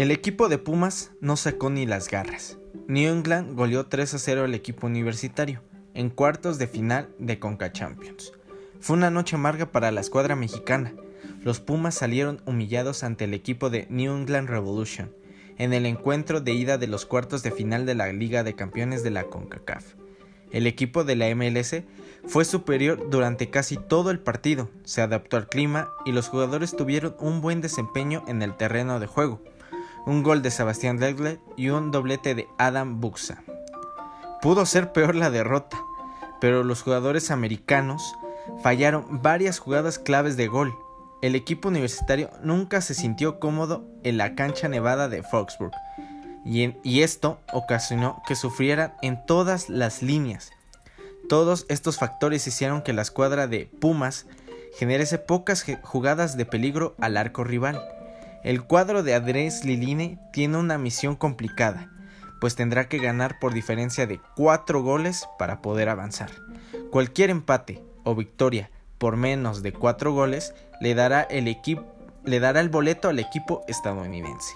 El equipo de Pumas no sacó ni las garras. New England goleó 3 a 0 al equipo universitario en cuartos de final de Conca Champions. Fue una noche amarga para la escuadra mexicana. Los Pumas salieron humillados ante el equipo de New England Revolution en el encuentro de ida de los cuartos de final de la Liga de Campeones de la CONCACAF. El equipo de la MLS fue superior durante casi todo el partido, se adaptó al clima y los jugadores tuvieron un buen desempeño en el terreno de juego un gol de Sebastián Leglet y un doblete de Adam Buxa. Pudo ser peor la derrota, pero los jugadores americanos fallaron varias jugadas claves de gol. El equipo universitario nunca se sintió cómodo en la cancha nevada de Foxburg, y, y esto ocasionó que sufrieran en todas las líneas. Todos estos factores hicieron que la escuadra de Pumas generase pocas jugadas de peligro al arco rival el cuadro de Andrés Liline tiene una misión complicada, pues tendrá que ganar por diferencia de 4 goles para poder avanzar. Cualquier empate o victoria por menos de 4 goles le dará el, le dará el boleto al equipo estadounidense.